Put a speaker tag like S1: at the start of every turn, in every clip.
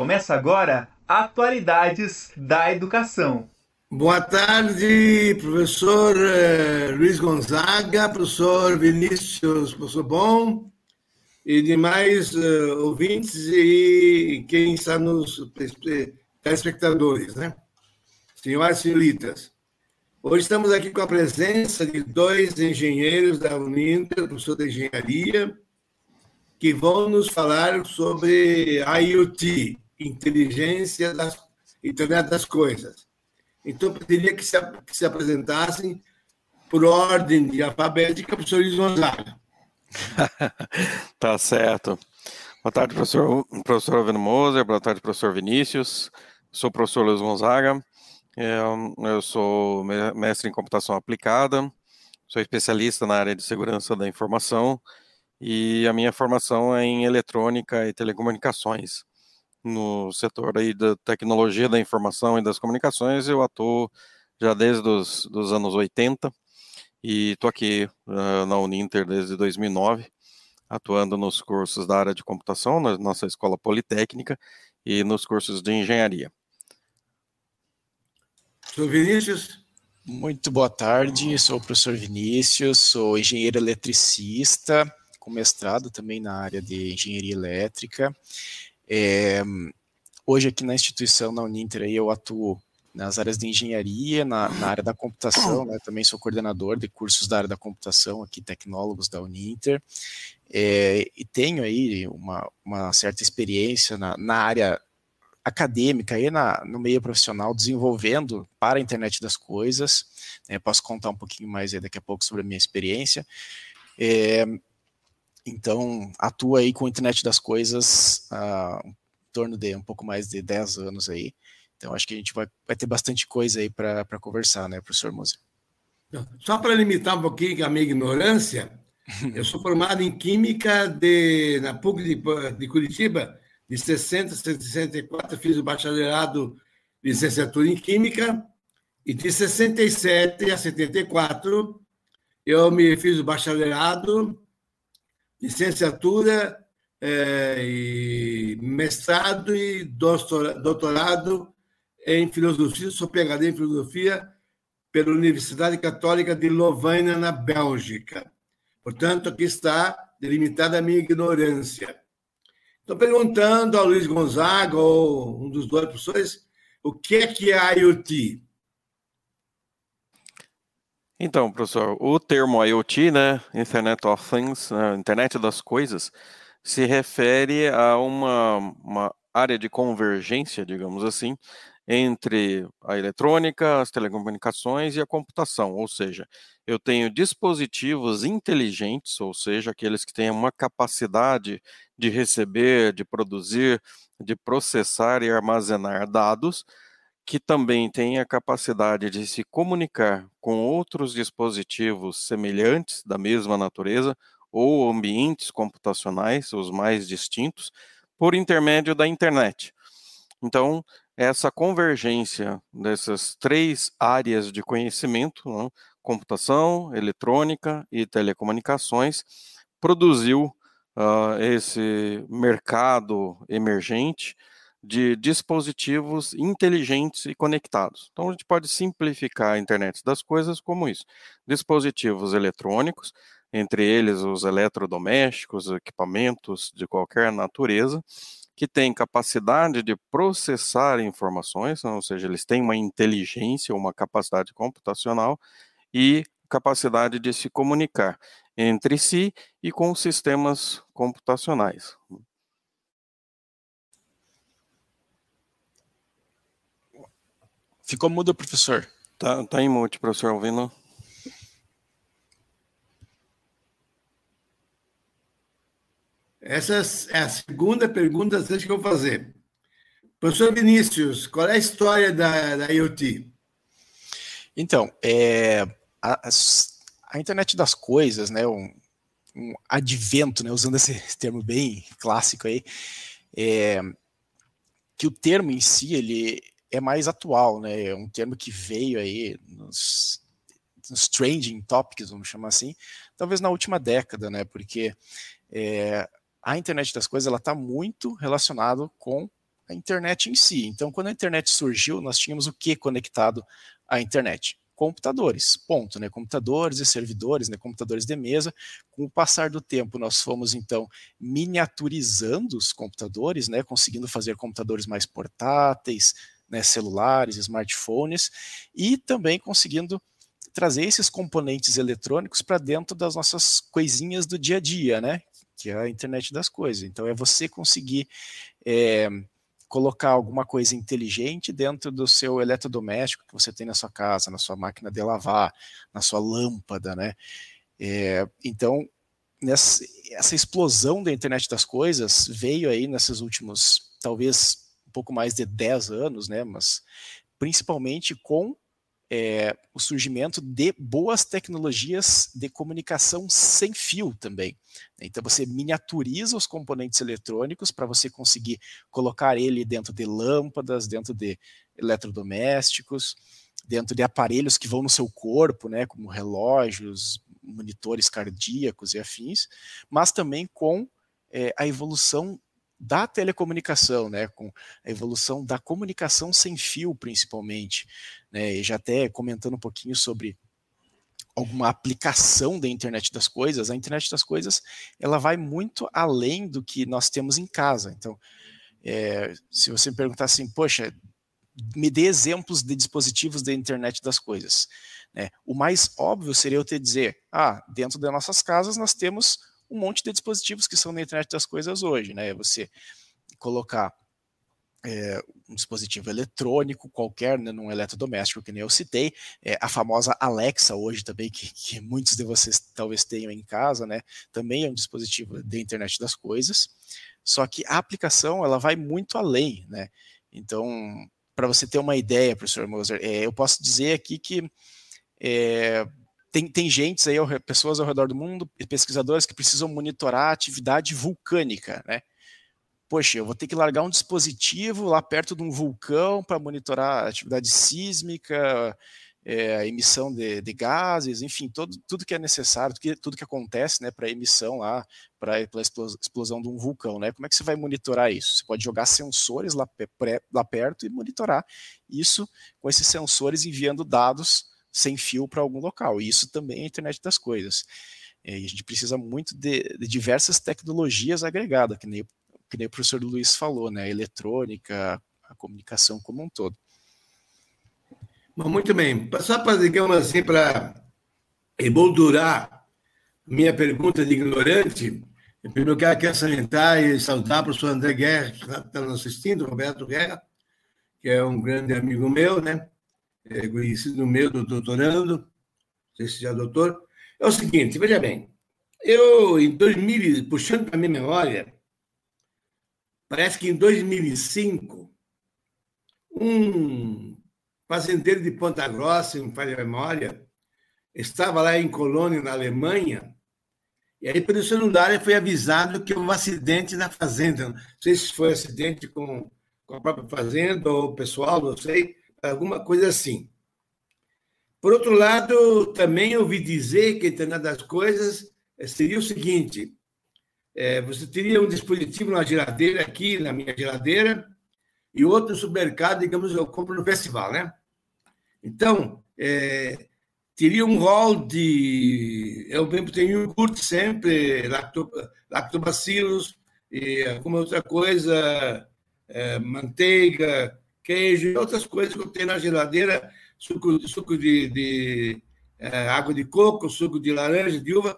S1: Começa agora Atualidades da Educação.
S2: Boa tarde, professor eh, Luiz Gonzaga, professor Vinícius, professor Bom, e demais uh, ouvintes e quem está nos telespectadores, né? Senhoras e senhoritas, hoje estamos aqui com a presença de dois engenheiros da Uninter, professor de engenharia, que vão nos falar sobre IoT, inteligência da internet das coisas. Então, pediria que se, que se apresentassem por ordem de alfabética, professor Luiz Gonzaga.
S3: tá certo. Boa tarde, professor, professor Alvino Moser. Boa tarde, professor Vinícius. Sou o professor Luiz Gonzaga. É, eu sou mestre em computação aplicada. Sou especialista na área de segurança da informação e a minha formação é em eletrônica e telecomunicações. No setor aí da tecnologia da informação e das comunicações, eu atuo já desde os dos anos 80 e estou aqui uh, na Uninter desde 2009, atuando nos cursos da área de computação, na nossa escola politécnica e nos cursos de engenharia.
S2: Sou Vinícius.
S4: Muito boa tarde, sou o professor Vinícius, sou engenheiro eletricista, com mestrado também na área de engenharia elétrica. É, hoje aqui na instituição, na Uninter, aí, eu atuo nas áreas de engenharia, na, na área da computação, né? também sou coordenador de cursos da área da computação aqui, tecnólogos da Uninter, é, e tenho aí uma, uma certa experiência na, na área acadêmica e na, no meio profissional desenvolvendo para a internet das coisas. Né? Posso contar um pouquinho mais daqui a pouco sobre a minha experiência. É, então, atuo aí com a internet das coisas há em torno de um pouco mais de 10 anos aí. Então, acho que a gente vai, vai ter bastante coisa aí para conversar, né, professor Moser?
S2: Só para limitar um pouquinho a minha ignorância, eu sou formado em Química de, na PUC de, de Curitiba, de 60 a 64, fiz o bacharelado licenciatura em Química, e de 67 a 74 eu me fiz o bacharelado, licenciatura é, e mestrado e doutorado em filosofia, sou PhD em filosofia pela Universidade Católica de Louvaina, na Bélgica. Portanto, aqui está delimitada a minha ignorância. Estou perguntando ao Luiz Gonzaga, ou um dos dois professores, o que é que é IoT?
S3: Então, professor, o termo IoT, né, Internet of Things, né, Internet das Coisas, se refere a uma, uma área de convergência, digamos assim, entre a eletrônica, as telecomunicações e a computação, ou seja, eu tenho dispositivos inteligentes, ou seja, aqueles que têm uma capacidade de receber, de produzir, de processar e armazenar dados, que também têm a capacidade de se comunicar com outros dispositivos semelhantes da mesma natureza ou ambientes computacionais, os mais distintos, por intermédio da internet. Então, essa convergência dessas três áreas de conhecimento, né, computação, eletrônica e telecomunicações, produziu uh, esse mercado emergente de dispositivos inteligentes e conectados. Então, a gente pode simplificar a internet das coisas como isso: dispositivos eletrônicos, entre eles os eletrodomésticos, equipamentos de qualquer natureza, que têm capacidade de processar informações, ou seja, eles têm uma inteligência, uma capacidade computacional e capacidade de se comunicar entre si e com sistemas computacionais.
S4: Ficou mudo, professor.
S3: Tá, tá em mute, professor ouvindo?
S2: Essa é a segunda pergunta que eu vou fazer. Professor Vinícius, qual é a história da, da IoT?
S4: Então, é, a, a, internet das coisas, né, um, um advento, né, usando esse termo bem clássico aí, é, que o termo em si ele é mais atual, né, é um termo que veio aí nos, nos trending topics, vamos chamar assim, talvez na última década, né, porque é, a internet das coisas ela está muito relacionado com a internet em si. Então, quando a internet surgiu, nós tínhamos o que conectado à internet? computadores, ponto, né? Computadores e servidores, né? Computadores de mesa. Com o passar do tempo, nós fomos então miniaturizando os computadores, né? Conseguindo fazer computadores mais portáteis, né? Celulares, smartphones e também conseguindo trazer esses componentes eletrônicos para dentro das nossas coisinhas do dia a dia, né? Que é a internet das coisas. Então é você conseguir é, colocar alguma coisa inteligente dentro do seu eletrodoméstico que você tem na sua casa, na sua máquina de lavar, na sua lâmpada, né? É, então, nessa, essa explosão da internet das coisas veio aí nesses últimos, talvez um pouco mais de 10 anos, né? Mas principalmente com é, o surgimento de boas tecnologias de comunicação sem fio também. Então você miniaturiza os componentes eletrônicos para você conseguir colocar ele dentro de lâmpadas, dentro de eletrodomésticos, dentro de aparelhos que vão no seu corpo, né, como relógios, monitores cardíacos e afins, mas também com é, a evolução da telecomunicação, né, com a evolução da comunicação sem fio, principalmente, né, e já até comentando um pouquinho sobre alguma aplicação da internet das coisas, a internet das coisas ela vai muito além do que nós temos em casa. Então, é, se você me perguntar assim, poxa, me dê exemplos de dispositivos da internet das coisas. Né? O mais óbvio seria eu te dizer, ah, dentro das nossas casas nós temos um monte de dispositivos que são na internet das coisas hoje, né? Você colocar é, um dispositivo eletrônico qualquer, né, num eletrodoméstico, que nem eu citei, é, a famosa Alexa hoje também, que, que, muitos de vocês talvez tenham em casa, né, também é um dispositivo da internet das coisas, só que a aplicação, ela vai muito além, né, então, para você ter uma ideia, professor Moser, é, eu posso dizer aqui que é, tem, tem gente aí, pessoas ao redor do mundo, pesquisadores que precisam monitorar a atividade vulcânica, né? Poxa, eu vou ter que largar um dispositivo lá perto de um vulcão para monitorar a atividade sísmica, é, a emissão de, de, gases, enfim, todo, tudo que é necessário, tudo que, tudo que acontece né, para a emissão lá, para a explosão de um vulcão. Né? Como é que você vai monitorar isso? Você pode jogar sensores lá, lá perto e monitorar isso com esses sensores enviando dados sem fio para algum local. E isso também é a internet das coisas. E a gente precisa muito de, de diversas tecnologias agregadas, que nem, que nem o professor Luiz falou, né? A eletrônica, a comunicação como um todo.
S2: Muito bem. Só para, digamos assim, para emoldurar minha pergunta de ignorante, eu primeiro quero aqui salientar e saudar o professor André Guerra, que está nos assistindo, Roberto Guerra, que é um grande amigo meu, né? É, conhecido meu do doutorando, não sei se já é doutor, é o seguinte, veja bem, eu, em 2000, puxando para minha memória, parece que em 2005, um fazendeiro de Ponta Grossa, em falha memória, estava lá em Colônia, na Alemanha, e aí pelo celular foi avisado que houve um acidente na fazenda. Não sei se foi acidente com, com a própria fazenda ou pessoal, não sei, alguma coisa assim. Por outro lado, também ouvi dizer que a internet das coisas eh, seria o seguinte: é, você teria um dispositivo na geladeira aqui, na minha geladeira, e outro no supermercado, digamos, eu compro no festival, né? Então, é, teria um rol de. Eu mesmo tenho iogurte sempre, lacto, lactobacilos e alguma outra coisa, é, manteiga, queijo e outras coisas que eu tenho na geladeira, suco, suco de, de é, água de coco, suco de laranja, de uva.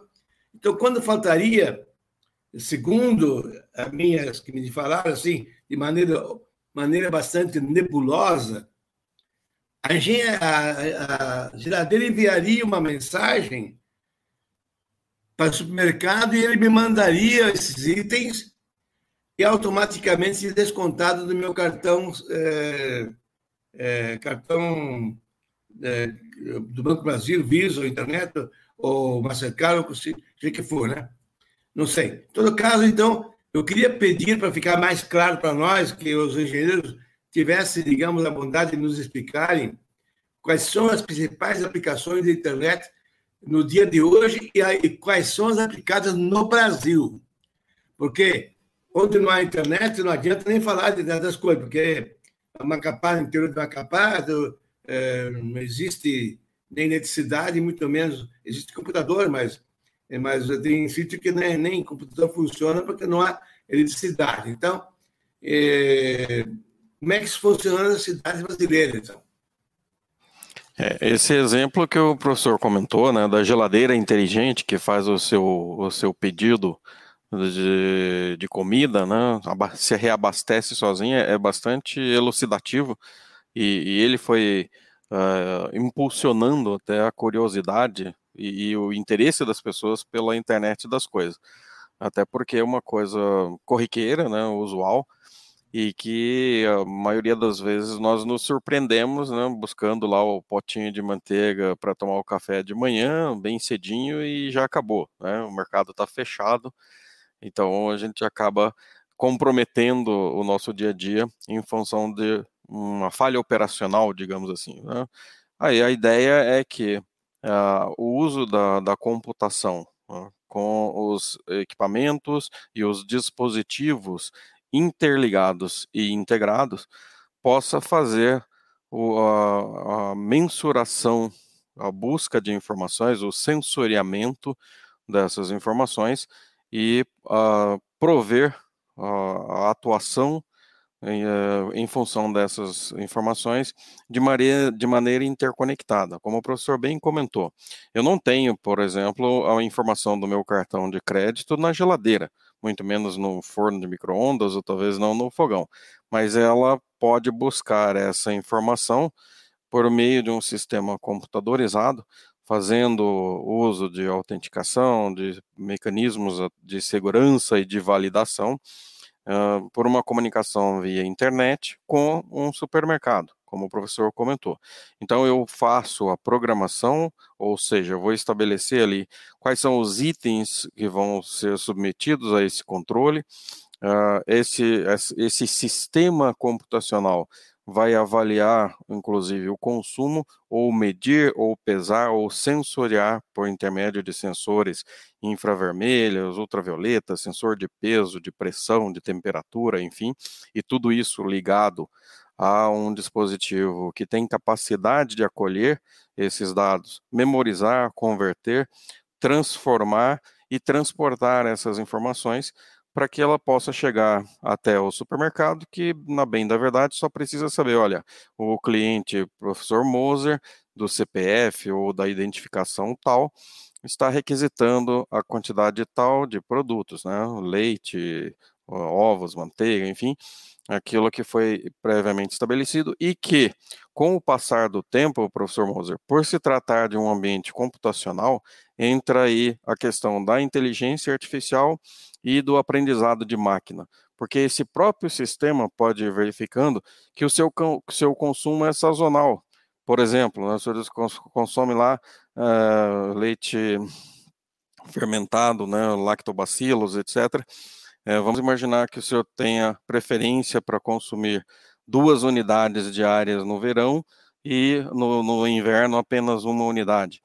S2: Então, quando faltaria, segundo as minhas que me falaram assim, de maneira, maneira bastante nebulosa, a, a, a geladeira enviaria uma mensagem para o supermercado e ele me mandaria esses itens automaticamente se descontado do meu cartão é, é, cartão é, do Banco Brasil, Visa, ou Internet, ou Mastercard, ou seja que for, né? Não sei. Em todo caso, então, eu queria pedir para ficar mais claro para nós que os engenheiros tivessem, digamos, a bondade de nos explicarem quais são as principais aplicações da internet no dia de hoje e, quais são as aplicadas no Brasil. Porque não há internet, não adianta nem falar de, das coisas, porque Macapá, no interior de Macapá, do, é, não existe nem eletricidade, muito menos existe computador, mas, mas tem sítio que nem, nem computador funciona porque não há eletricidade. Então, é, como é que funciona as cidades brasileiras, então?
S3: É, esse exemplo que o professor comentou, né, da geladeira inteligente que faz o seu, o seu pedido de, de comida, né, se reabastece sozinha, é bastante elucidativo e, e ele foi uh, impulsionando até a curiosidade e, e, o interesse das pessoas pela internet das coisas. Até porque é uma coisa corriqueira, né, usual, e que a maioria das vezes nós nos surpreendemos, né, buscando lá o potinho de manteiga para tomar o café de manhã, bem cedinho e já acabou, né? O mercado está fechado, então a gente acaba comprometendo o nosso dia a dia em função de uma falha operacional, digamos assim. Né? Aí a ideia é que uh, o uso da, da computação uh, com os equipamentos e os dispositivos interligados e integrados possa fazer o, a, a, mensuração, a busca de informações, o sensoriamento dessas informações e uh, prover a atuação em, uh, em, função dessas informações de maneira, de maneira interconectada, como o professor bem comentou. Eu não tenho, por exemplo, a informação do meu cartão de crédito na geladeira, muito menos no forno de micro-ondas ou talvez não no fogão, mas ela pode buscar essa informação por meio de um sistema computadorizado, fazendo uso de autenticação, de mecanismos de segurança e de validação, uh, por uma comunicação via internet com um supermercado como o professor comentou. Então eu faço a programação, ou seja, eu vou estabelecer ali quais são os itens que vão ser submetidos a esse controle. Uh, esse, esse sistema computacional vai avaliar, inclusive, o consumo, ou medir, ou pesar, ou sensoriar por intermédio de sensores infravermelhos, ultravioletas, sensor de peso, de pressão, de temperatura, enfim, e tudo isso ligado a um dispositivo que tem capacidade de acolher esses dados, memorizar, converter, transformar e transportar essas informações para que ela possa chegar até o supermercado, que, na bem da verdade, só precisa saber, olha, o cliente professor Moser, do CPF ou da identificação tal, está requisitando a quantidade tal de produtos, né, leite, ovos, manteiga, enfim, aquilo que foi previamente estabelecido e que, com o passar do tempo, professor Moser, por se tratar de um ambiente computacional, entra aí a questão da inteligência artificial e do aprendizado de máquina, porque esse próprio sistema pode ir verificando que o seu, seu consumo é sazonal. Por exemplo, né, o consome lá uh, leite fermentado, né, lactobacilos, etc., é, vamos imaginar que o senhor tenha preferência para consumir duas unidades diárias no verão e no, no inverno apenas uma unidade.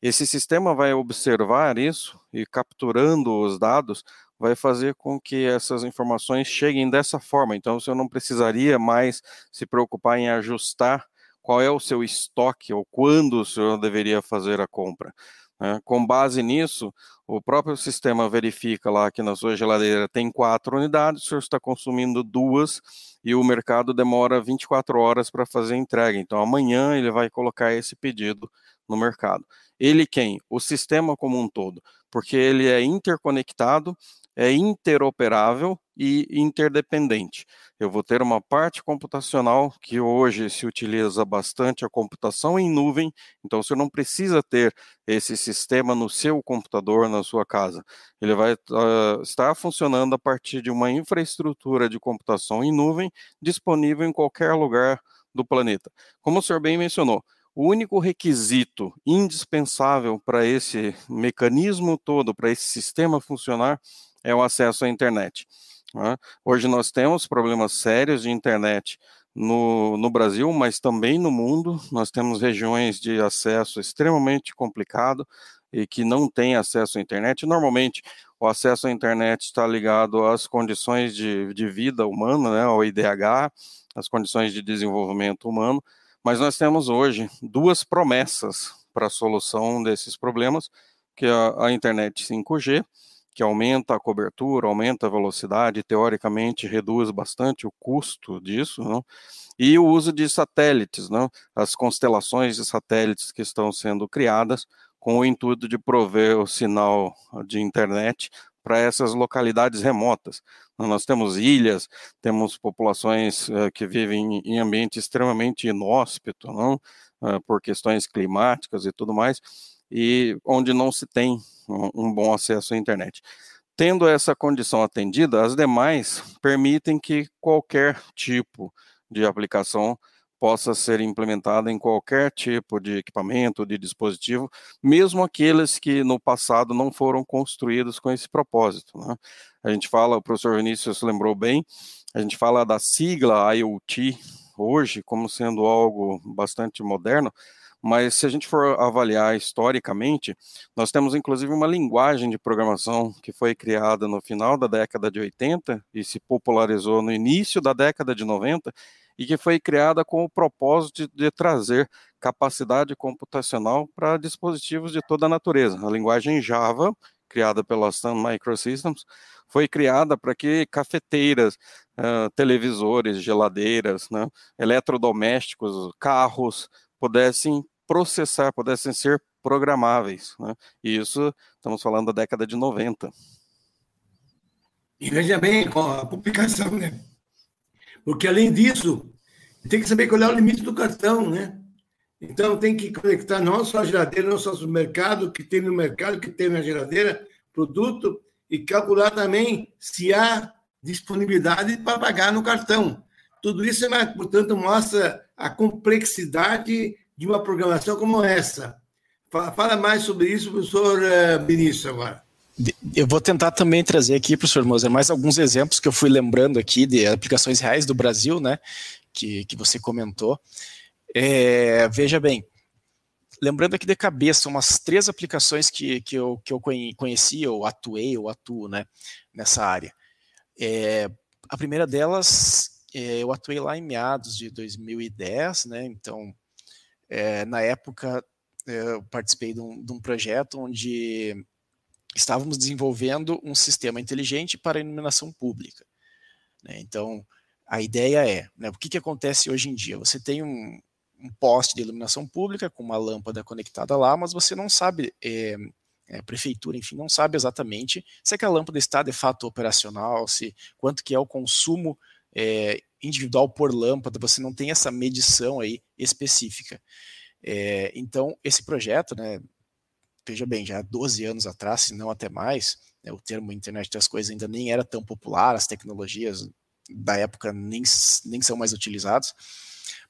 S3: Esse sistema vai observar isso e, capturando os dados, vai fazer com que essas informações cheguem dessa forma. Então, o senhor não precisaria mais se preocupar em ajustar qual é o seu estoque ou quando o senhor deveria fazer a compra. Né? Com base nisso, o próprio sistema verifica lá que na sua geladeira tem quatro unidades, o senhor está consumindo duas e o mercado demora 24 horas para fazer a entrega. Então, amanhã ele vai colocar esse pedido no mercado. Ele quem? O sistema como um todo, porque ele é interconectado é interoperável e interdependente. Eu vou ter uma parte computacional que hoje se utiliza bastante a computação em nuvem, então você não precisa ter esse sistema no seu computador, na sua casa. Ele vai uh, estar funcionando a partir de uma infraestrutura de computação em nuvem disponível em qualquer lugar do planeta. Como o senhor bem mencionou, o único requisito indispensável para esse mecanismo todo, para esse sistema funcionar, é o acesso à internet. Né? Hoje nós temos problemas sérios de internet no, no Brasil, mas também no mundo. Nós temos regiões de acesso extremamente complicado, e que não têm acesso à internet, normalmente o acesso à internet está ligado às condições de, de vida humana, né, ao IDH, as condições de desenvolvimento humano, mas nós temos hoje duas promessas para a solução desses problemas, que é a internet 5G, que aumenta a cobertura, aumenta a velocidade, teoricamente reduz bastante o custo disso, não? e o uso de satélites, não? as constelações de satélites que estão sendo criadas com o intuito de prover o sinal de internet para essas localidades remotas. Nós temos ilhas, temos populações uh, que vivem em ambiente extremamente inóspito, não? Uh, por questões climáticas e tudo mais, e onde não se tem um, bom acesso à internet. Tendo essa condição atendida, as demais permitem que qualquer tipo de aplicação possa ser implementada em qualquer tipo de equipamento, de dispositivo, mesmo aqueles que no passado não foram construídos com esse propósito. Né? A gente fala, o professor Vinícius lembrou bem, a gente fala da sigla IoT hoje como sendo algo bastante moderno, mas se a gente for avaliar historicamente, nós temos inclusive uma linguagem de programação que foi criada no final da década de 80 e se popularizou no início da década de 90 e que foi criada com o propósito de, trazer capacidade computacional para dispositivos de toda a natureza. A linguagem Java, criada pela Sun Microsystems, foi criada para que cafeteiras, uh, televisores, geladeiras, né, eletrodomésticos, carros pudessem processar, pudessem ser programáveis. Né? E isso, estamos falando da década de 90.
S2: E veja bem, com a publicação, né? Porque, além disso, tem que saber qual é o limite do cartão, né? Então, tem que conectar não só a geladeira, não só o mercado, que tem no mercado, que tem na geladeira, produto, e calcular também se há disponibilidade para pagar no cartão. Tudo isso, portanto, mostra a complexidade de uma programação como essa. Fala mais sobre isso, professor eh, Vinícius, agora.
S4: Eu vou tentar também trazer aqui, professor Moser, mais alguns exemplos que eu fui lembrando aqui de aplicações reais do Brasil, né, que, que você comentou. É, veja bem, lembrando aqui de cabeça umas três aplicações que, que, eu, que eu conheci, ou atuei, ou atuo, né, nessa área. É, a primeira delas, é, eu atuei lá em meados de 2010, né, então é, na época, eu participei de um, de um, projeto onde estávamos desenvolvendo um sistema inteligente para iluminação pública. Né? Então, a ideia é, né, o que, que acontece hoje em dia? Você tem um, um, poste de iluminação pública com uma lâmpada conectada lá, mas você não sabe, é, a prefeitura, enfim, não sabe exatamente se aquela lâmpada está de fato operacional, se quanto que é o consumo é, individual por lâmpada, você não tem essa medição aí específica. É, então, esse projeto, né, veja bem, já há 12 anos atrás, se não até mais, né, o termo internet das coisas ainda nem era tão popular, as tecnologias da época nem, nem são mais utilizadas,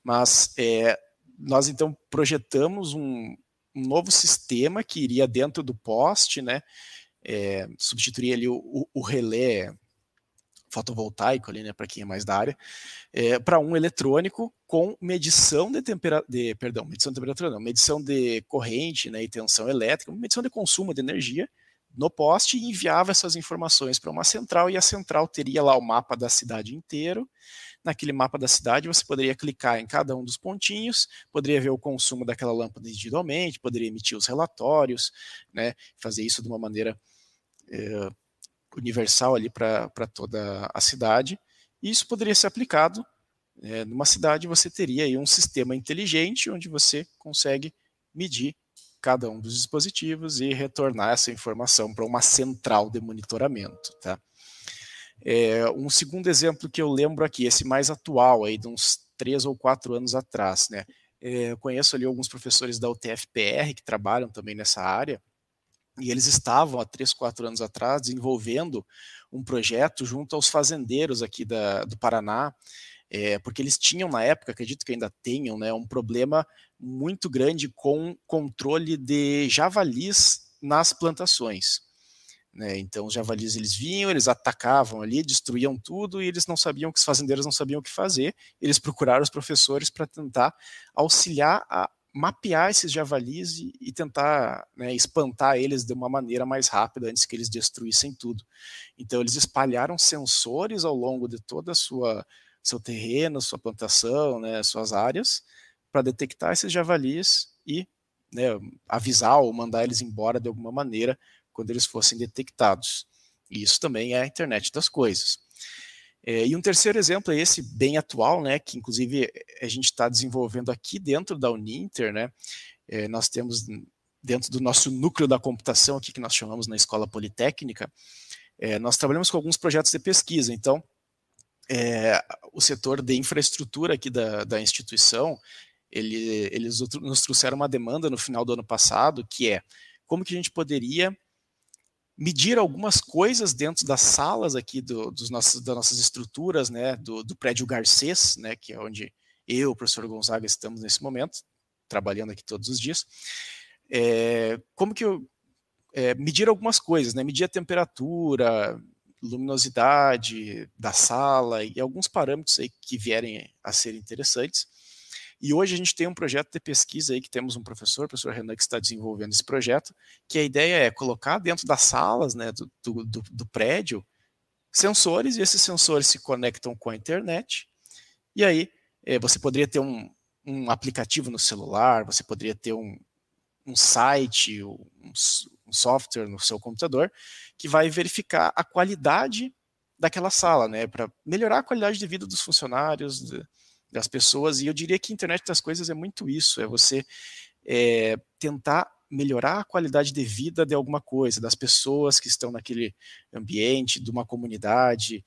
S4: mas é, nós então projetamos um, um, novo sistema que iria dentro do poste, né, é, substituiria ali o, o, o relé fotovoltaico ali, né, para quem é mais da área, é, para um eletrônico com medição de temperatura, perdão, medição de temperatura não, medição de corrente, né, e tensão elétrica, medição de consumo de energia no poste e enviava essas informações para uma central e a central teria lá o mapa da cidade inteiro. Naquele mapa da cidade você poderia clicar em cada um dos pontinhos, poderia ver o consumo daquela lâmpada individualmente, poderia emitir os relatórios, né, fazer isso de uma maneira é, universal ali para toda a cidade. E isso poderia ser aplicado é, numa cidade, você teria aí um sistema inteligente onde você consegue medir cada um dos dispositivos e retornar essa informação para uma central de monitoramento. Tá? É, um segundo exemplo que eu lembro aqui, esse mais atual, aí, de uns três ou quatro anos atrás. Né? É, eu conheço ali alguns professores da UTFPR que trabalham também nessa área, e eles estavam há três, quatro anos atrás desenvolvendo um projeto junto aos fazendeiros aqui da, do Paraná, é, porque eles tinham na época, acredito que ainda tenham, né, um problema muito grande com controle de javalis nas plantações. Né? Então os javalis eles vinham, eles atacavam ali, destruíam tudo e eles não sabiam que os fazendeiros não sabiam o que fazer. Eles procuraram os professores para tentar auxiliar a mapear esses javalis e, e tentar né, espantar eles de uma maneira mais rápida antes que eles destruíssem tudo. Então eles espalharam sensores ao longo de toda a sua seu terreno, sua plantação, né, suas áreas, para detectar esses javalis e né, avisar ou mandar eles embora de alguma maneira quando eles fossem detectados. E isso também é a internet das coisas. É, e um terceiro exemplo é esse bem atual, né, que inclusive a gente está desenvolvendo aqui dentro da Uninter, né, é, nós temos dentro do nosso núcleo da computação aqui que nós chamamos na Escola Politécnica, é, nós trabalhamos com alguns projetos de pesquisa, então é, o setor de infraestrutura aqui da, da instituição, ele, eles nos trouxeram uma demanda no final do ano passado, que é como que a gente poderia medir algumas coisas dentro das salas aqui do, dos nossos, das nossas estruturas, né, do, do prédio Garcês, né, que é onde eu, o professor Gonzaga, estamos nesse momento, trabalhando aqui todos os dias. É, como que eu é, medir algumas coisas, né, medir a temperatura, luminosidade da sala e alguns parâmetros aí que vierem a ser interessantes. E hoje a gente tem um projeto de pesquisa aí que temos um professor, o professor Renan, que está desenvolvendo esse projeto, que a ideia é colocar dentro das salas né, do, do, do, prédio sensores, e esses sensores se conectam com a internet, e aí é, você poderia ter um, um aplicativo no celular, você poderia ter um, um site, um, um software no seu computador, que vai verificar a qualidade daquela sala, né, para melhorar a qualidade de vida dos funcionários, de, das pessoas. E eu diria que a internet das coisas é muito isso: é você é, tentar melhorar a qualidade de vida de alguma coisa, das pessoas que estão naquele ambiente, de uma comunidade.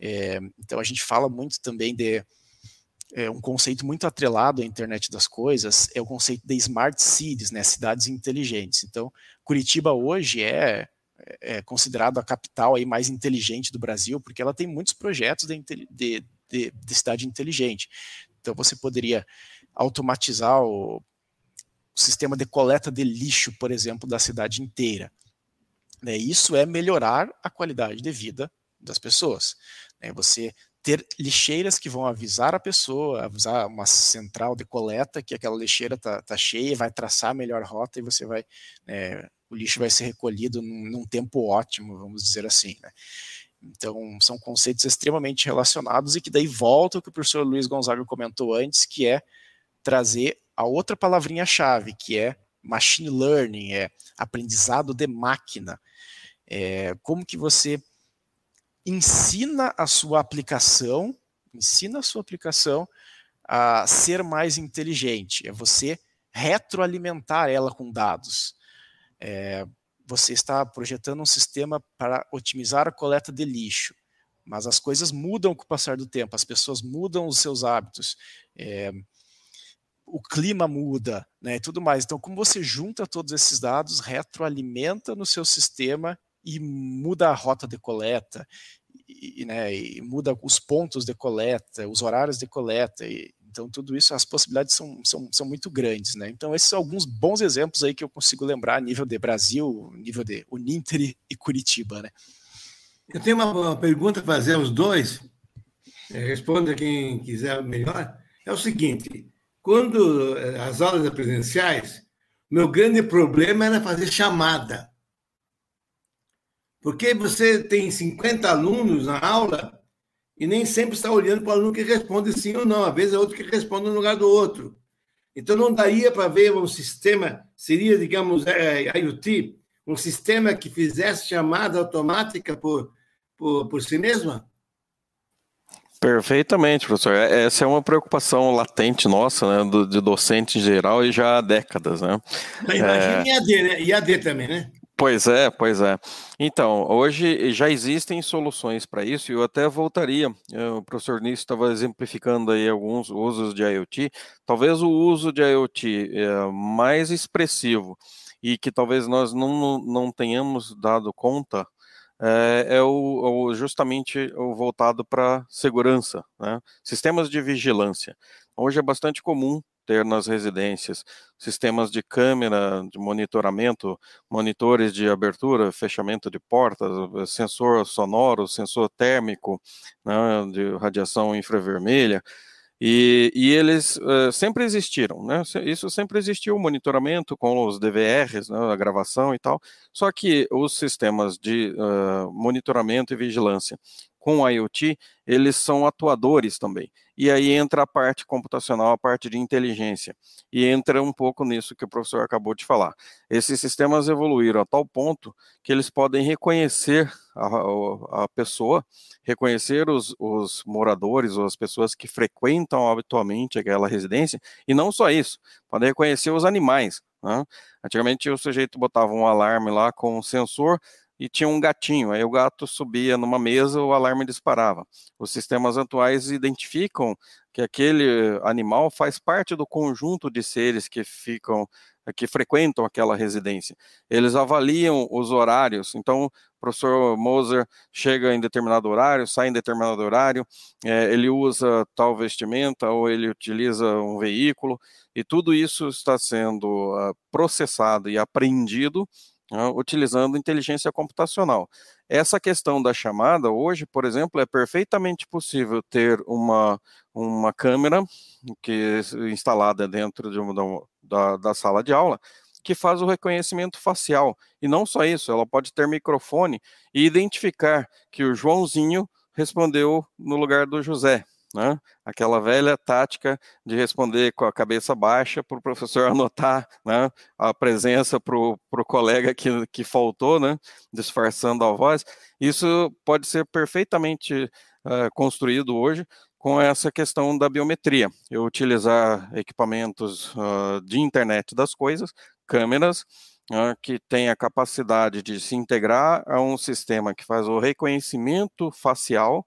S4: É, então a gente fala muito também de é, um conceito muito atrelado à internet das coisas é o conceito de smart cities, né, cidades inteligentes. Então Curitiba hoje é, é considerado a capital aí mais inteligente do Brasil porque ela tem muitos projetos de, de de, de cidade inteligente. Então você poderia automatizar o, o sistema de coleta de lixo, por exemplo, da cidade inteira. Né? Isso é melhorar a qualidade de vida das pessoas. Né? Você ter lixeiras que vão avisar a pessoa, avisar uma central de coleta que aquela lixeira está tá cheia, vai traçar a melhor rota e você vai, né, o lixo vai ser recolhido num, num tempo ótimo, vamos dizer assim. Né? Então, são conceitos extremamente relacionados e que daí volta o que o professor Luiz Gonzaga comentou antes, que é trazer a outra palavrinha-chave, que é machine learning, é aprendizado de máquina. É, como que você ensina a sua aplicação, ensina a sua aplicação a ser mais inteligente, é você retroalimentar ela com dados. É, você está projetando um sistema para otimizar a coleta de lixo, mas as coisas mudam com o passar do tempo, as pessoas mudam os seus hábitos, é, o clima muda, né, tudo mais. Então, como você junta todos esses dados, retroalimenta no seu sistema e muda a rota de coleta, e, né, e muda os pontos de coleta, os horários de coleta, e, então, tudo isso, as possibilidades são, são, são muito grandes, né? Então, esses são alguns bons exemplos aí que eu consigo lembrar a nível de Brasil, nível de Uninter e Curitiba, né?
S2: Eu tenho uma, pergunta para fazer aos dois. É, responda quem quiser melhor. É o seguinte: quando é, as aulas presenciais, meu grande problema era fazer chamada. Porque você tem 50 alunos na aula e nem sempre está olhando para o aluno que responde sim ou não. Às vezes é outro que responde no lugar do outro. Então, não daria para ver um sistema, seria, digamos, é, IoT, um sistema que fizesse chamada automática por, por, por si mesma?
S3: Perfeitamente, professor. É, essa é uma preocupação latente nossa, né, do, de docente em geral, e já há décadas, né?
S2: Imagina é... IAD, né? IAD também, né?
S3: Pois é, pois é. Então, hoje já existem soluções para isso, e eu até voltaria. Eh, o professor Nisso estava exemplificando aí alguns usos de IoT. Talvez o uso de IoT é, mais expressivo e que talvez nós não, não tenhamos dado conta é, é o, o, justamente o voltado para segurança, né? sistemas de vigilância. Hoje é bastante comum ter nas residências sistemas de câmera, de monitoramento, monitores de abertura, fechamento de portas, sensor sonoro, sensor térmico, né, de radiação infravermelha. E, e eles uh, sempre existiram, né? Isso sempre existiu, o monitoramento com os DVRs, né, a gravação e tal. Só que os sistemas de uh, monitoramento e vigilância com IoT, eles são atuadores também. E aí entra a parte computacional, a parte de inteligência. E entra um pouco nisso que o professor acabou de falar. Esses sistemas evoluíram a tal ponto que eles podem reconhecer a, a pessoa, reconhecer os, os moradores ou as pessoas que frequentam habitualmente aquela residência, e não só isso, podem reconhecer os animais. Né? Antigamente o sujeito botava um alarme lá com um sensor, e tinha um gatinho. Aí o gato subia numa mesa, o alarme disparava. Os sistemas atuais identificam que aquele animal faz parte do conjunto de seres que ficam que frequentam aquela residência. Eles avaliam os horários. Então, o professor Moser chega em determinado horário, sai em determinado horário, é, ele usa tal vestimenta ou ele utiliza um veículo, e tudo isso está sendo uh, processado e apreendido né, utilizando inteligência computacional. Essa questão da chamada, hoje, por exemplo, é perfeitamente possível ter uma, uma câmera que instalada dentro de uma, da, da sala de aula, que faz o reconhecimento facial. E não só isso, ela pode ter microfone e identificar que o Joãozinho respondeu no lugar do José. Né? Aquela velha tática de responder com a cabeça baixa para o professor anotar né, a presença para o colega que, que faltou, né, disfarçando a voz. Isso pode ser perfeitamente uh, construído hoje com essa questão da biometria. Eu utilizar equipamentos uh, de internet das coisas, câmeras, uh, que têm a capacidade de se integrar a um sistema que faz o reconhecimento facial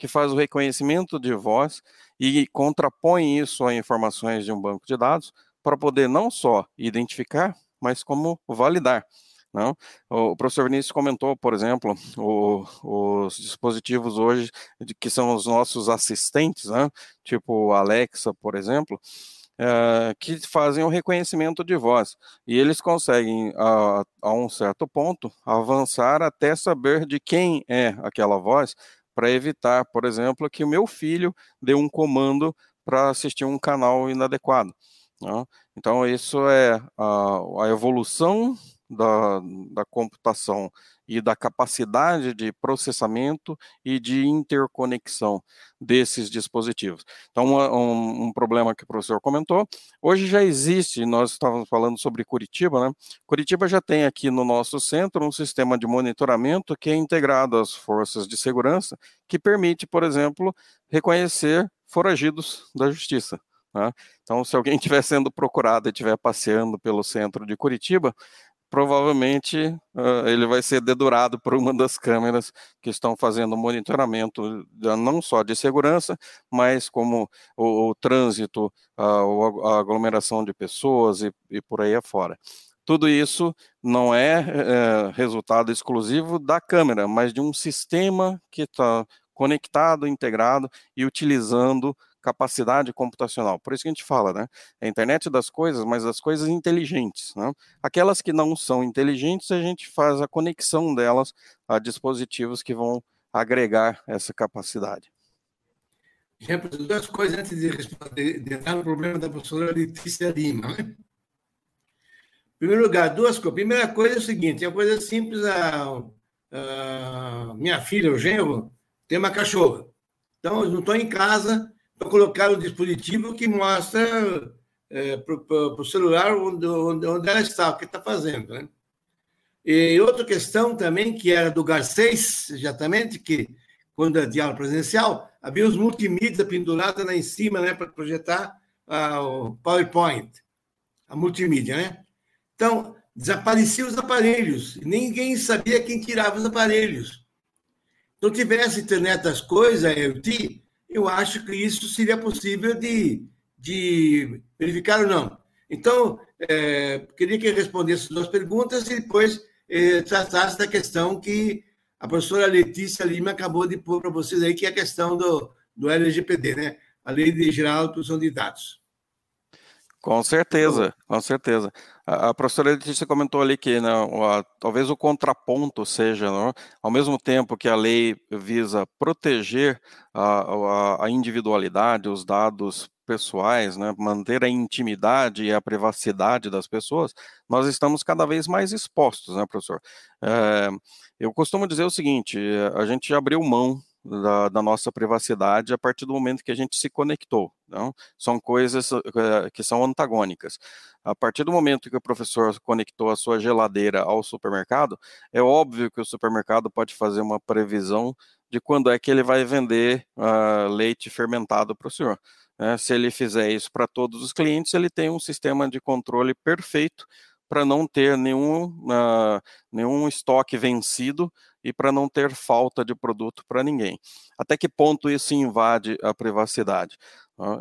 S3: que faz o reconhecimento de voz e contrapõe isso a informações de um banco de dados para poder não só identificar, mas como validar. Não? O professor Vinícius comentou, por exemplo, o, os dispositivos hoje que são os nossos assistentes, né? tipo Alexa, por exemplo, é, que fazem o reconhecimento de voz. E eles conseguem, a, a um certo ponto, avançar até saber de quem é aquela voz, para evitar, por exemplo, que o meu filho dê um comando para assistir um canal inadequado. Né? Então, isso é a, a evolução da, da computação e da capacidade de processamento e de interconexão desses dispositivos. Então, um, um, problema que o professor comentou, hoje já existe, nós estávamos falando sobre Curitiba, né? Curitiba já tem aqui no nosso centro um sistema de monitoramento que é integrado às forças de segurança, que permite, por exemplo, reconhecer foragidos da justiça. Né? Então, se alguém estiver sendo procurado e estiver passeando pelo centro de Curitiba, provavelmente uh, ele vai ser dedurado por uma das câmeras que estão fazendo monitoramento não só de segurança, mas como o, o trânsito, a, a, aglomeração de pessoas e, e, por aí afora. Tudo isso não é, é resultado exclusivo da câmera, mas de um sistema que está conectado, integrado e utilizando capacidade computacional. Por isso que a gente fala, né? É a internet das coisas, mas das coisas inteligentes. Né? Aquelas que não são inteligentes, a gente faz a conexão delas a dispositivos que vão agregar essa capacidade.
S2: Exemplo, duas coisas antes de responder, de entrar no problema da professora Letícia Lima. Né? Em primeiro lugar, duas coisas. Primeira coisa é o seguinte: é uma coisa simples. A, a minha filha, o genro, tem uma cachorra. Então, eu não estou em casa, colocar um dispositivo que mostra é, para o celular onde, onde, onde, ela está, o que está fazendo. Né? E outra questão também, que era do Garcês, exatamente, que quando é de aula presencial, havia os multimídia pendurados lá em cima né, para projetar o PowerPoint, a multimídia. Né? Então, desapareciam os aparelhos, ninguém sabia quem tirava os aparelhos. Então, tivesse internet das coisas, a IoT, eu acho que isso seria possível de, de verificar ou não. Então, é, queria que respondesse duas perguntas e depois é, tratasse da questão que a professora Letícia Lima acabou de pôr para vocês aí, que é a questão do, do LGPD, né? a Lei de Geral de Proteção de Dados.
S3: Com certeza, com certeza. A, professora Letícia comentou ali que né, a, talvez o contraponto seja, né, ao mesmo tempo que a lei visa proteger a, a individualidade, os dados pessoais, né, manter a intimidade e a privacidade das pessoas, nós estamos cada vez mais expostos, né, professor? É, eu costumo dizer o seguinte: a gente abriu mão da, da, nossa privacidade a partir do momento que a gente se conectou. Não? São coisas uh, que são antagônicas. A partir do momento que o professor conectou a sua geladeira ao supermercado, é óbvio que o supermercado pode fazer uma previsão de quando é que ele vai vender uh, leite fermentado para o senhor. Né? Se ele fizer isso para todos os clientes, ele tem um sistema de controle perfeito para não ter nenhum, uh, nenhum estoque vencido e para não ter falta de produto para ninguém. Até que ponto isso invade a privacidade?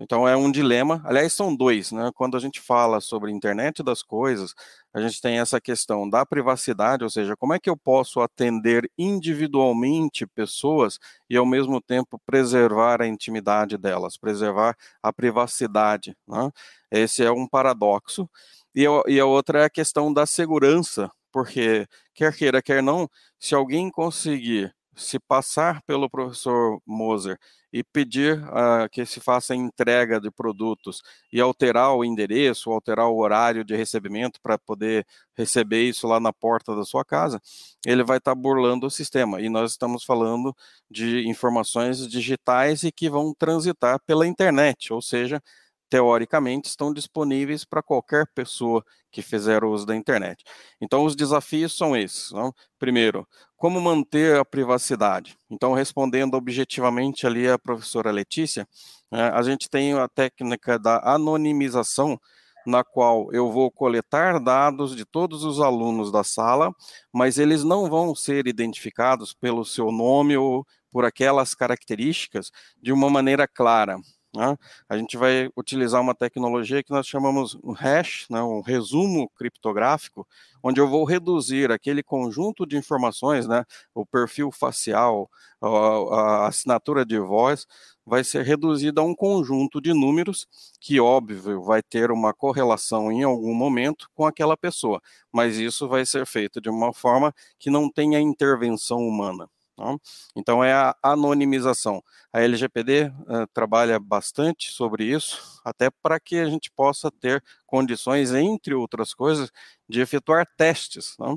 S3: Então é um dilema. Aliás, são dois, né? Quando a gente fala sobre internet das coisas, a gente tem essa questão da privacidade, ou seja, como é que eu posso atender individualmente pessoas e ao mesmo tempo preservar a intimidade delas, preservar a privacidade. Né? Esse é um paradoxo. E, a outra é a questão da segurança, porque quer queira, quer não, se alguém conseguir se passar pelo professor Moser e pedir uh, que se faça entrega de produtos e alterar o endereço, alterar o horário de recebimento para poder receber isso lá na porta da sua casa, ele vai estar tá burlando o sistema. E nós estamos falando de informações digitais e que vão transitar pela internet, ou seja, teoricamente, estão disponíveis para qualquer pessoa que fizer uso da internet. Então, os desafios são esses. Não? Primeiro, como manter a privacidade? Então, respondendo objetivamente ali a professora Letícia, né, a gente tem a técnica da anonimização, na qual eu vou coletar dados de todos os alunos da sala, mas eles não vão ser identificados pelo seu nome ou por aquelas características de uma maneira clara. Né? A gente vai utilizar uma tecnologia que nós chamamos um hash, né, um resumo criptográfico, onde eu vou reduzir aquele conjunto de informações, né, o perfil facial, a, assinatura de voz, vai ser reduzida a um conjunto de números que, óbvio, vai ter uma correlação em algum momento com aquela pessoa, mas isso vai ser feito de uma forma que não tenha intervenção humana. Tá? Então, é a anonimização. A LGPD uh, eh, trabalha bastante sobre isso, até para que a gente possa ter condições, entre outras coisas, de efetuar testes. Tá?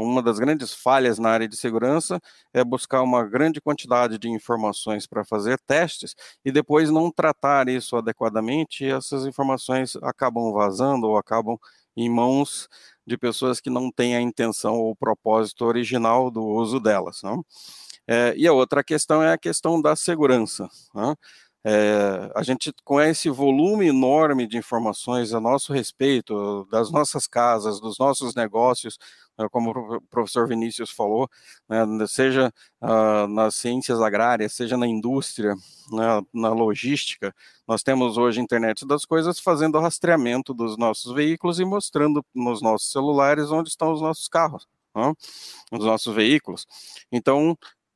S3: uma das grandes falhas na área de segurança é buscar uma grande quantidade de informações para fazer testes e depois não tratar isso adequadamente e essas informações acabam vazando ou acabam em mãos de pessoas que não têm a intenção ou propósito original do uso delas. Não? É, e a outra questão é a questão da segurança. Não? É, a gente, com esse volume enorme de informações a nosso respeito, das nossas casas, dos nossos negócios, né, como o professor Vinícius falou, né, seja uh, nas ciências agrárias, seja na indústria, né, na logística, nós temos hoje internet das coisas fazendo o rastreamento dos nossos veículos e mostrando nos nossos celulares onde estão os nossos carros, né, os nossos veículos. Então,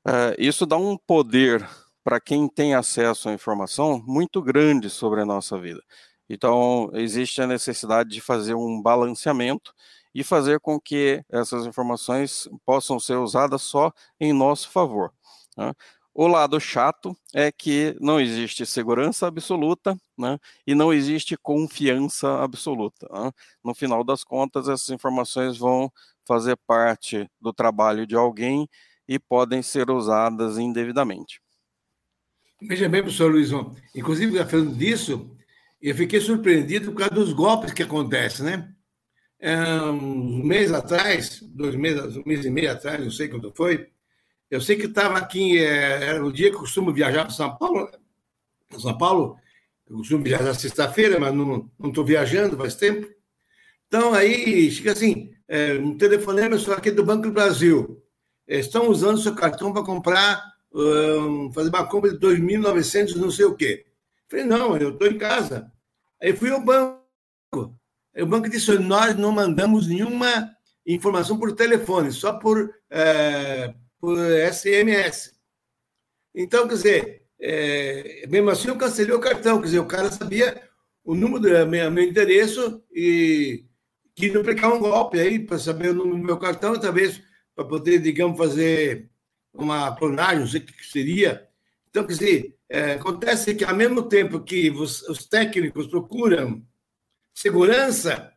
S3: uh, isso dá um poder para quem tem acesso à informação muito grande sobre a nossa vida. Então, existe a necessidade de fazer um balanceamento e fazer com que essas informações possam ser usadas só em nosso favor. Né? O lado chato é que não existe segurança absoluta né? e não existe confiança absoluta. Né? No final das contas, essas informações vão fazer parte do trabalho de alguém e podem ser usadas indevidamente.
S2: Veja bem, professor Luizão, inclusive falando disso, eu fiquei surpreendido por causa dos golpes que acontecem, né? Um mês atrás, dois meses, um mês e meio atrás, não sei quando foi, eu sei que estava aqui, é, era o dia que eu costumo viajar para São Paulo, para São Paulo, eu costumo viajar sexta-feira, mas não estou viajando faz tempo. Então, aí, chega assim, é, um telefonema, sou aqui do Banco do Brasil, estão usando seu cartão para comprar um, fazer uma compra de 2.900 não sei o quê. Falei, não, eu estou em casa. Aí fui ao banco. O banco disse, nós não mandamos nenhuma informação por telefone, só por, é, por SMS. Então, quer dizer, é, mesmo assim eu cancelei o cartão, quer dizer, o cara sabia o número do meu, meu endereço e que não aplicar um golpe aí para saber o número do meu cartão, talvez para poder, digamos, fazer uma clonagem, não sei o que seria. Então, quer dizer, é, acontece que ao mesmo tempo que os, os técnicos procuram segurança,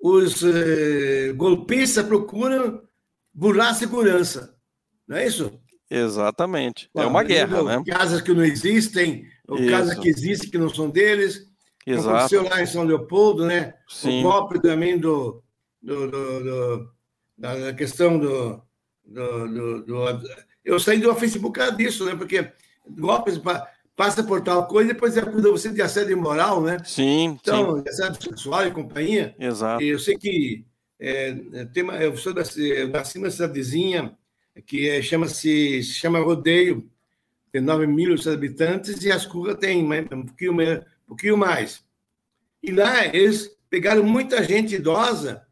S2: os eh, golpistas procuram burlar a segurança. Não é isso?
S3: Exatamente. é uma guerra, né?
S2: Casas que não existem, ou casas que existem que não são deles.
S3: Exato.
S2: Aconteceu lá em São Leopoldo, né?
S3: Sim.
S2: O golpe também do, do, do, do da questão do, do, do, Eu saí do Facebook disso, né? Porque golpes passa por tal coisa e depois acusa você de assédio moral, né?
S3: Sim,
S2: Então,
S3: sim.
S2: assédio sexual e companhia.
S3: Exato.
S2: Eu sei que é, tem uma, eu sou da, nasci numa cidadezinha que é, chama-se se chama Rodeio, tem 9 mil habitantes e as curvas tem um pouquinho, um pouquinho mais. E lá eles pegaram muita gente idosa,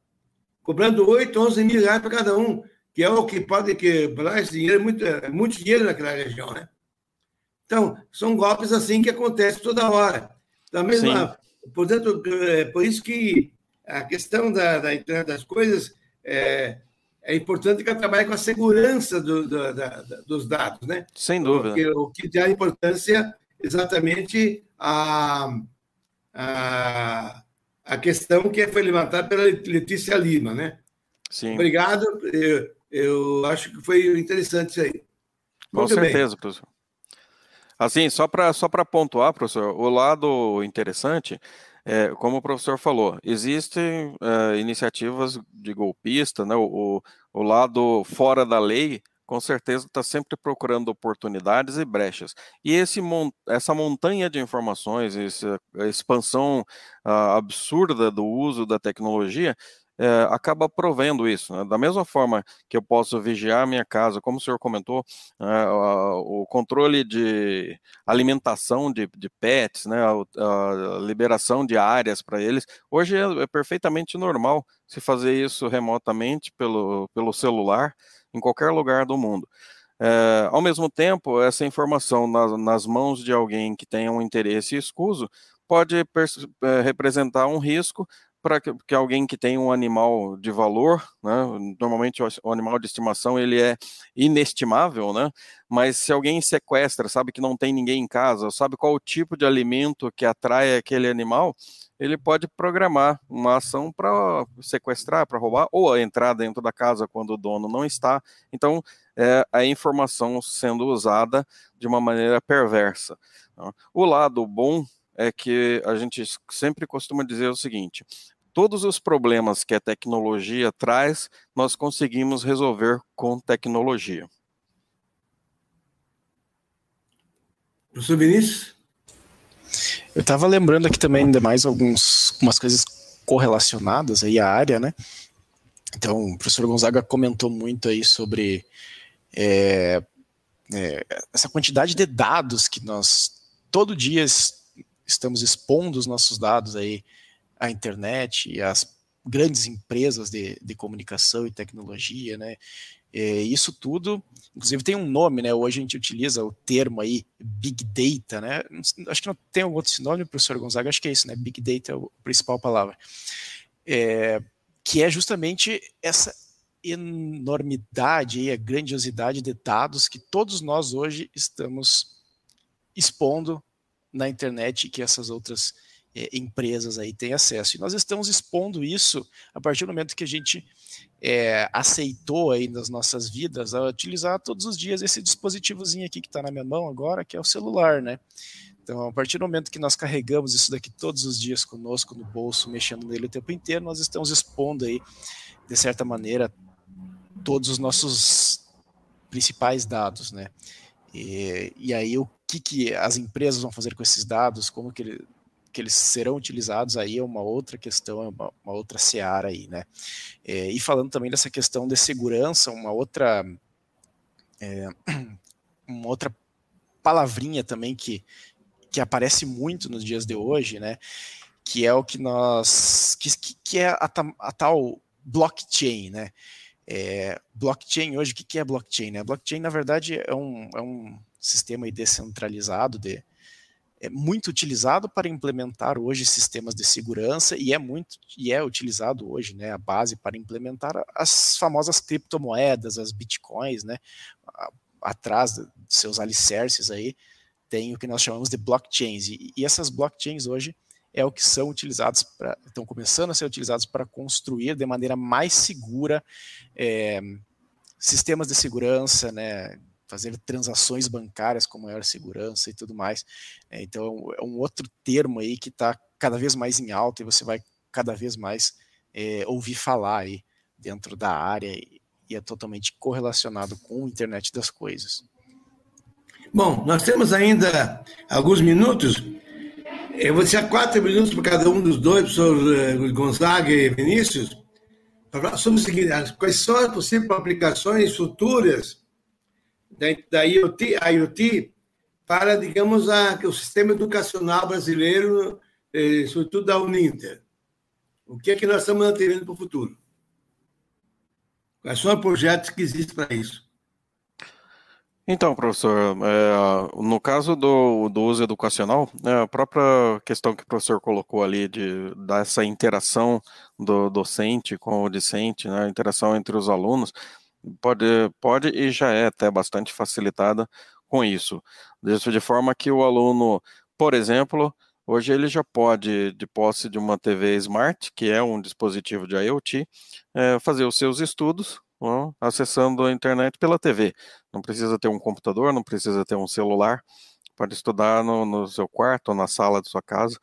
S2: cobrando 8, 11 mil reais para cada um, que é o que pode quebrar esse dinheiro, muito, é muito dinheiro naquela região, né? Então, são golpes assim que acontecem toda hora. Da mesma, portanto, é por isso que a questão da, da internet das coisas é, é importante que ela trabalhe com a segurança do, do, da, dos dados, né?
S3: Sem dúvida.
S2: Porque, o que dá importância exatamente a, a, a questão que foi levantada pela Letícia Lima, né?
S3: Sim.
S2: Obrigado. Eu, eu acho que foi interessante isso aí.
S3: Com
S2: Muito
S3: certeza, professor. Assim, só para só pontuar, professor, o lado interessante, é, como o professor falou, existem é, iniciativas de golpista, né, o, o lado fora da lei, com certeza está sempre procurando oportunidades e brechas. E esse, essa montanha de informações, essa expansão uh, absurda do uso da tecnologia, é, acaba provendo isso. Né? Da mesma forma que eu posso vigiar a minha casa, como o senhor comentou, é, o controle de alimentação de, de pets, né? a, a, liberação de áreas para eles, hoje é, é, perfeitamente normal se fazer isso remotamente pelo, pelo celular em qualquer lugar do mundo. É, ao mesmo tempo, essa informação nas, nas mãos de alguém que tenha um interesse escuso pode é, representar um risco para que, alguém que tem um animal de valor, né, normalmente o, o, animal de estimação ele é inestimável, né, mas se alguém sequestra, sabe que não tem ninguém em casa, sabe qual o tipo de alimento que atrai aquele animal, ele pode programar uma ação para sequestrar, para roubar, ou entrar dentro da casa quando o dono não está. Então, é a informação sendo usada de uma maneira perversa. Né. O lado bom é que a gente sempre costuma dizer o seguinte: todos os problemas que a tecnologia traz, nós conseguimos resolver com tecnologia.
S2: Professor Vinícius?
S4: Eu estava lembrando aqui também ainda mais alguns, algumas coisas correlacionadas aí à área, né? Então, o professor Gonzaga comentou muito aí sobre é, é, essa quantidade de dados que nós todo dia estamos expondo os nossos dados aí a internet e as grandes empresas de, de comunicação e tecnologia, né? É, isso tudo, inclusive tem um nome, né? Hoje a gente utiliza o termo aí Big Data, né? Acho que não tem um outro sinônimo, professor Gonzaga, acho que é isso, né? Big Data é a principal palavra. É, que é justamente essa enormidade e a grandiosidade de dados que todos nós hoje estamos expondo na internet e que essas outras é, empresas aí têm acesso. E nós estamos expondo isso a partir do momento que a gente é, aceitou aí nas nossas vidas a utilizar todos os dias esse dispositivozinho aqui que está na minha mão agora, que é o celular, né? Então, a partir do momento que nós carregamos isso daqui todos os dias conosco no bolso, mexendo nele o tempo inteiro, nós estamos expondo aí, de certa maneira, todos os nossos principais dados, né? E, e aí, o que, que as empresas vão fazer com esses dados, como que ele, que eles serão utilizados aí é uma outra questão, é uma, uma outra seara aí, né? É, e falando também dessa questão de segurança, uma outra é, uma outra palavrinha também que, que aparece muito nos dias de hoje, né? Que é o que nós que, que é a, a tal blockchain, né? É, blockchain hoje, o que, que é blockchain? Né? Blockchain, na verdade, é um, é um sistema descentralizado de, é muito utilizado para implementar hoje sistemas de segurança e é muito e é utilizado hoje, né, a base para implementar as famosas criptomoedas, as bitcoins, né, atrás de seus alicerces aí tem o que nós chamamos de blockchains. E, e essas blockchains hoje é o que são utilizados para estão começando a ser utilizados para construir de maneira mais segura é, sistemas de segurança, né, fazer transações bancárias com maior segurança e tudo mais. É, então, é um outro termo aí que está cada vez mais em alta e você vai cada vez mais é, ouvir falar aí dentro da área e, e é totalmente correlacionado com a internet das coisas.
S2: Bom, nós temos ainda alguns minutos. Eu vou deixar quatro minutos para cada um dos dois, professor eh, Gonzaga e Vinícius, para falar sobre o seguinte: quais são as possíveis aplicações futuras da, da IoT, IoT para, digamos, a, o sistema educacional brasileiro, eh, sobretudo da Uninter. O que é que nós estamos mantendo para o futuro? Quais são os projetos que existem para isso?
S3: Então, professor, é, no caso do, do uso educacional, é, a própria questão que o professor colocou ali de dessa interação do docente com o discente, né, a interação entre os alunos, pode, pode e já é até bastante facilitada com isso. Isso de forma que o aluno, por exemplo, hoje ele já pode, de posse de uma TV Smart, que é um dispositivo de IoT, é, fazer os seus estudos acessando a internet pela TV. Não precisa ter um computador, não precisa ter um celular, pode estudar no, no seu quarto ou na sala de sua casa.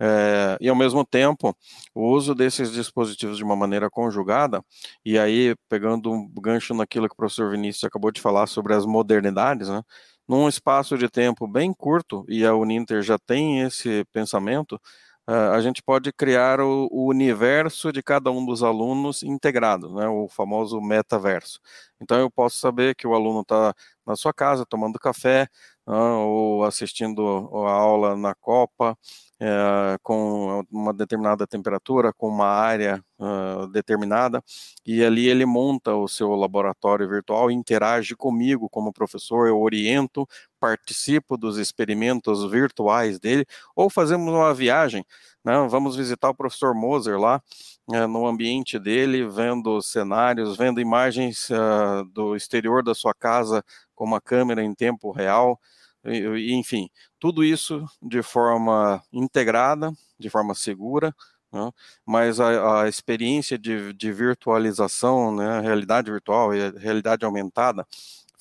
S3: É, e ao mesmo tempo, o uso desses dispositivos de uma maneira conjugada, e aí pegando um gancho naquilo que o professor Vinícius acabou de falar sobre as modernidades, né? num espaço de tempo bem curto, e a Uninter já tem esse pensamento, a gente pode criar o, o, universo de cada um dos alunos integrado, né, o famoso metaverso. Então eu posso saber que o aluno está na sua casa tomando café, ou assistindo a aula na Copa, é, com uma determinada temperatura, com uma área uh, determinada, e ali ele monta o seu laboratório virtual, interage comigo como professor, eu oriento, participo dos experimentos virtuais dele, ou fazemos uma viagem, né, vamos visitar o professor Moser lá, uh, no ambiente dele, vendo cenários, vendo imagens uh, do exterior da sua casa com uma câmera em tempo real, enfim, tudo isso de forma integrada, de forma segura, né? mas a, a, experiência de, de virtualização, né, realidade virtual e realidade aumentada,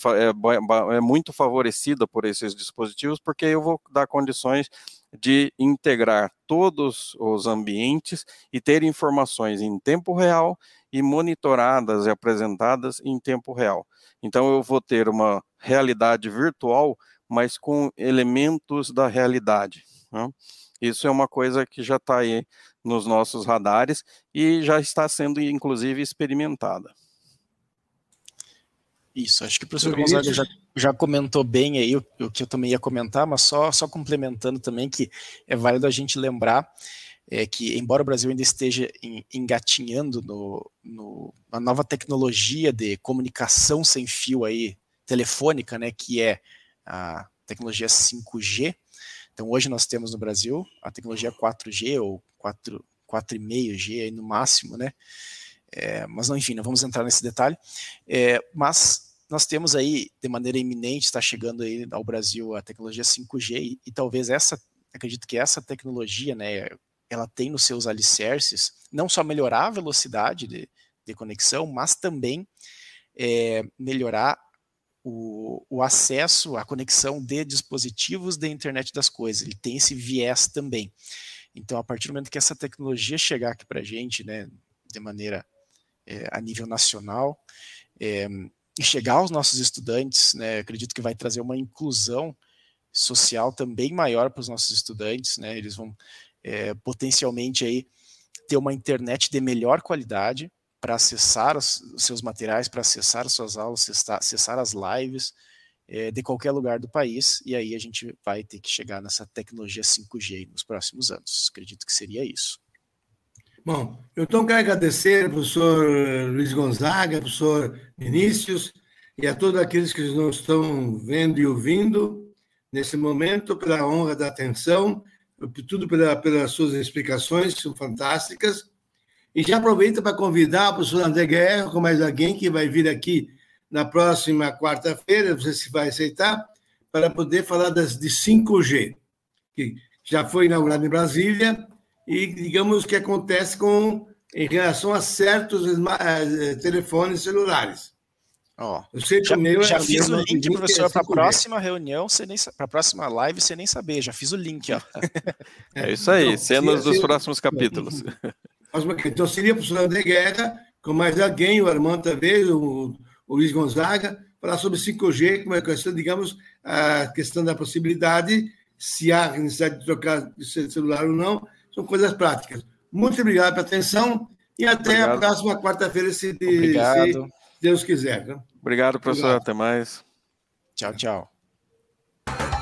S3: é, é, muito favorecida por esses dispositivos, porque eu vou dar condições de integrar todos os ambientes e ter informações em tempo real e monitoradas e apresentadas em tempo real. Então, eu vou ter uma realidade virtual mas com elementos da realidade. Né? Isso é uma coisa que já está aí nos nossos radares e já está sendo, inclusive, experimentada.
S4: Isso, acho que o professor Gonzaga já, já comentou bem aí o, o, que eu também ia comentar, mas só, só complementando também que é válido a gente lembrar é, que, embora o Brasil ainda esteja engatinhando no, no, na nova tecnologia de comunicação sem fio aí, telefônica, né, que é a tecnologia 5G. Então, hoje nós temos no Brasil a tecnologia 4G ou 4, 4,5G aí no máximo, né? É, mas não, enfim, não vamos entrar nesse detalhe. É, mas nós temos aí, de maneira iminente, está chegando aí ao Brasil a tecnologia 5G e, e talvez essa, acredito que essa tecnologia, né, ela tem nos seus alicerces não só melhorar a velocidade de, de conexão, mas também é, melhorar o, o, acesso, a conexão de dispositivos da internet das coisas. Ele tem esse viés também. Então, a partir do momento que essa tecnologia chegar aqui para a gente, né, de maneira é, a nível nacional, é, e chegar aos nossos estudantes, né, acredito que vai trazer uma inclusão social também maior para os nossos estudantes, né, eles vão é, potencialmente aí ter uma internet de melhor qualidade, para acessar os, seus materiais, para acessar as suas aulas, acessar, as lives é, de qualquer lugar do país, e aí a gente vai ter que chegar nessa tecnologia 5G nos próximos anos. Acredito que seria isso.
S2: Bom, eu então quero agradecer ao professor Luiz Gonzaga, ao professor Vinícius e a todos aqueles que nos estão vendo e ouvindo nesse momento, pela honra da atenção, tudo pela, pelas suas explicações, são fantásticas. E já aproveito para convidar o professor André Guerra, com mais alguém que vai vir aqui na próxima quarta-feira, não sei se vai aceitar, para poder falar das, de 5G, que já foi inaugurado em Brasília, e digamos o que acontece com em relação a certos eh, telefones celulares.
S4: Ó, eu sei já, meu, já fiz o link, professor, para a próxima reunião, para a próxima live, você nem saber. Já fiz o link, ó.
S3: É isso aí, então, cenas dos próximos capítulos.
S2: Então seria o professor André Guerra, com mais alguém, o Armando talvez, o, o Luiz Gonzaga, falar sobre 5G, como é a questão, digamos, a questão da possibilidade, se há necessidade de trocar de celular ou não, são coisas práticas. Muito obrigado pela atenção e até obrigado. a próxima quarta-feira, se, se, Deus quiser. Né?
S3: Obrigado, professor. Obrigado. Até mais.
S4: Tchau, tchau.